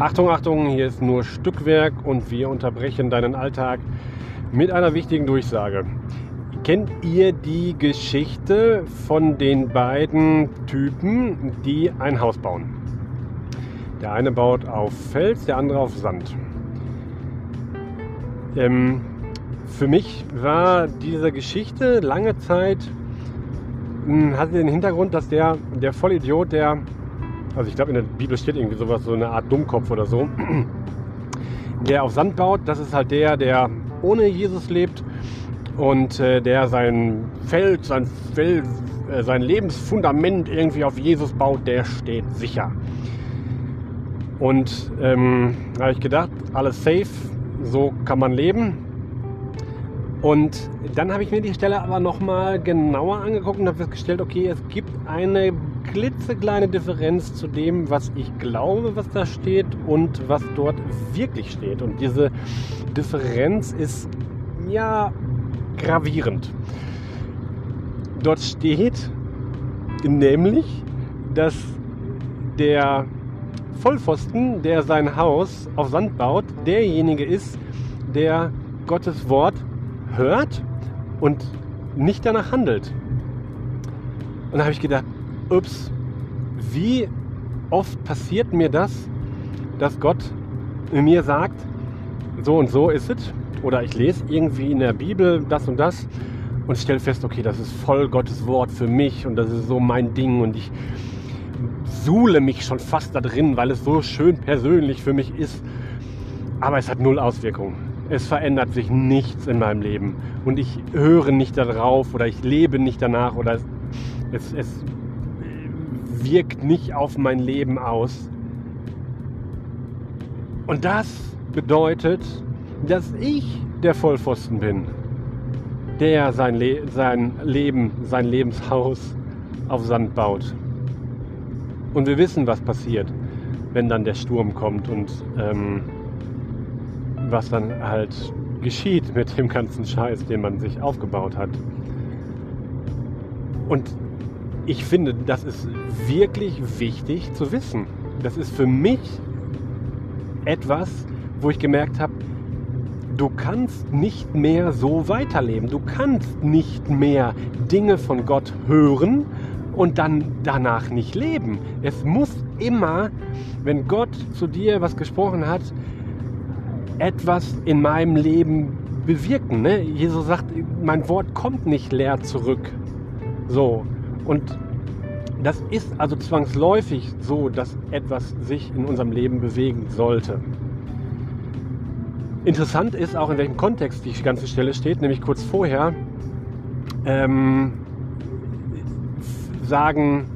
Achtung, Achtung, hier ist nur Stückwerk und wir unterbrechen deinen Alltag mit einer wichtigen Durchsage. Kennt ihr die Geschichte von den beiden Typen, die ein Haus bauen? Der eine baut auf Fels, der andere auf Sand. Ähm, für mich war diese Geschichte lange Zeit, hm, hatte den Hintergrund, dass der, der Vollidiot, der also ich glaube in der Bibel steht irgendwie sowas, so eine Art Dummkopf oder so, der auf Sand baut, das ist halt der, der ohne Jesus lebt und äh, der sein Feld, sein, Feld, äh, sein Lebensfundament irgendwie auf Jesus baut, der steht sicher. Und ähm, habe ich gedacht, alles safe, so kann man leben. Und dann habe ich mir die Stelle aber nochmal genauer angeguckt und habe festgestellt, okay, es gibt eine klitzekleine Differenz zu dem, was ich glaube, was da steht und was dort wirklich steht. Und diese Differenz ist ja gravierend. Dort steht nämlich, dass der Vollpfosten, der sein Haus auf Sand baut, derjenige ist, der Gottes Wort hört und nicht danach handelt. Und da habe ich gedacht, ups, wie oft passiert mir das, dass Gott mir sagt, so und so ist es. Oder ich lese irgendwie in der Bibel das und das und stelle fest, okay, das ist voll Gottes Wort für mich und das ist so mein Ding und ich suhle mich schon fast da drin, weil es so schön persönlich für mich ist. Aber es hat null Auswirkungen es verändert sich nichts in meinem Leben und ich höre nicht darauf oder ich lebe nicht danach oder es, es wirkt nicht auf mein Leben aus. Und das bedeutet, dass ich der Vollpfosten bin, der sein, Le sein Leben, sein Lebenshaus auf Sand baut. Und wir wissen, was passiert, wenn dann der Sturm kommt und ähm, was dann halt geschieht mit dem ganzen Scheiß, den man sich aufgebaut hat. Und ich finde, das ist wirklich wichtig zu wissen. Das ist für mich etwas, wo ich gemerkt habe, du kannst nicht mehr so weiterleben. Du kannst nicht mehr Dinge von Gott hören und dann danach nicht leben. Es muss immer, wenn Gott zu dir was gesprochen hat, etwas in meinem Leben bewirken. Ne? Jesus sagt, mein Wort kommt nicht leer zurück. So. Und das ist also zwangsläufig so, dass etwas sich in unserem Leben bewegen sollte. Interessant ist auch, in welchem Kontext die ganze Stelle steht, nämlich kurz vorher ähm, sagen,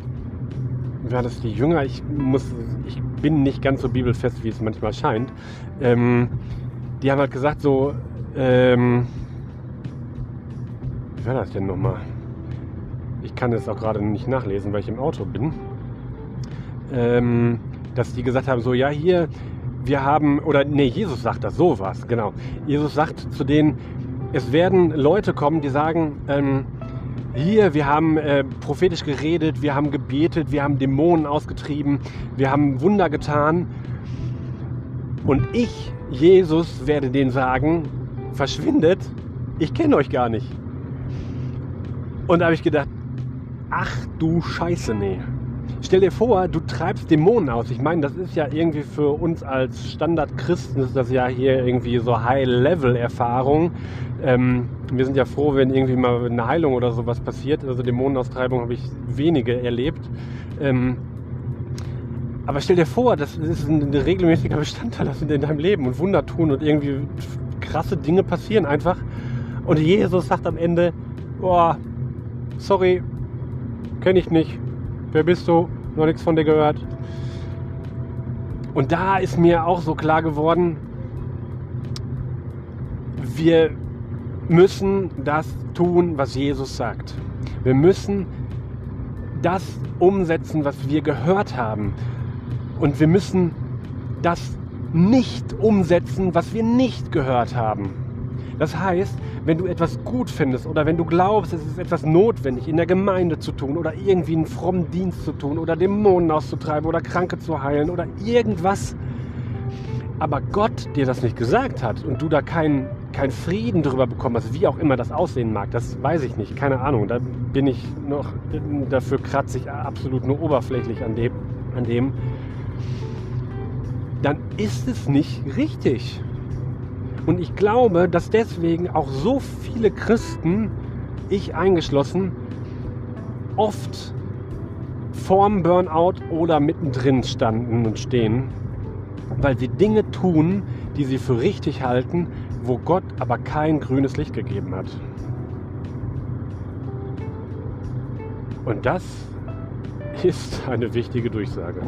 war das die Jünger, ich muss, ich bin nicht ganz so bibelfest, wie es manchmal scheint, ähm, die haben halt gesagt so, ähm, wie war das denn nochmal? Ich kann es auch gerade nicht nachlesen, weil ich im Auto bin. Ähm, dass die gesagt haben, so, ja, hier, wir haben, oder nee, Jesus sagt das, so was, genau. Jesus sagt zu denen, es werden Leute kommen, die sagen, ähm, hier, wir haben äh, prophetisch geredet, wir haben gebetet, wir haben Dämonen ausgetrieben, wir haben Wunder getan. Und ich, Jesus, werde denen sagen, verschwindet, ich kenne euch gar nicht. Und da habe ich gedacht, ach du Scheiße, nee. Stell dir vor, du treibst Dämonen aus. Ich meine, das ist ja irgendwie für uns als Standard-Christen, ist das ja hier irgendwie so High-Level-Erfahrung. Ähm, wir sind ja froh, wenn irgendwie mal eine Heilung oder sowas passiert. Also Dämonenaustreibung habe ich wenige erlebt. Ähm, aber stell dir vor, das ist ein regelmäßiger Bestandteil das in deinem Leben und Wunder tun und irgendwie krasse Dinge passieren einfach. Und Jesus sagt am Ende, boah, sorry, kenne ich nicht. Wer bist du? Noch nichts von dir gehört. Und da ist mir auch so klar geworden, wir müssen das tun, was Jesus sagt. Wir müssen das umsetzen, was wir gehört haben. Und wir müssen das nicht umsetzen, was wir nicht gehört haben. Das heißt, wenn du etwas gut findest oder wenn du glaubst, es ist etwas notwendig in der Gemeinde zu tun oder irgendwie einen frommen Dienst zu tun oder Dämonen auszutreiben oder Kranke zu heilen oder irgendwas, aber Gott dir das nicht gesagt hat und du da keinen kein Frieden darüber bekommen hast, wie auch immer das aussehen mag, das weiß ich nicht, keine Ahnung. Da bin ich noch, dafür kratze ich absolut nur oberflächlich an dem, an dem. Dann ist es nicht richtig. Und ich glaube, dass deswegen auch so viele Christen, ich eingeschlossen, oft vorm Burnout oder mittendrin standen und stehen, weil sie Dinge tun, die sie für richtig halten, wo Gott aber kein grünes Licht gegeben hat. Und das ist eine wichtige Durchsage.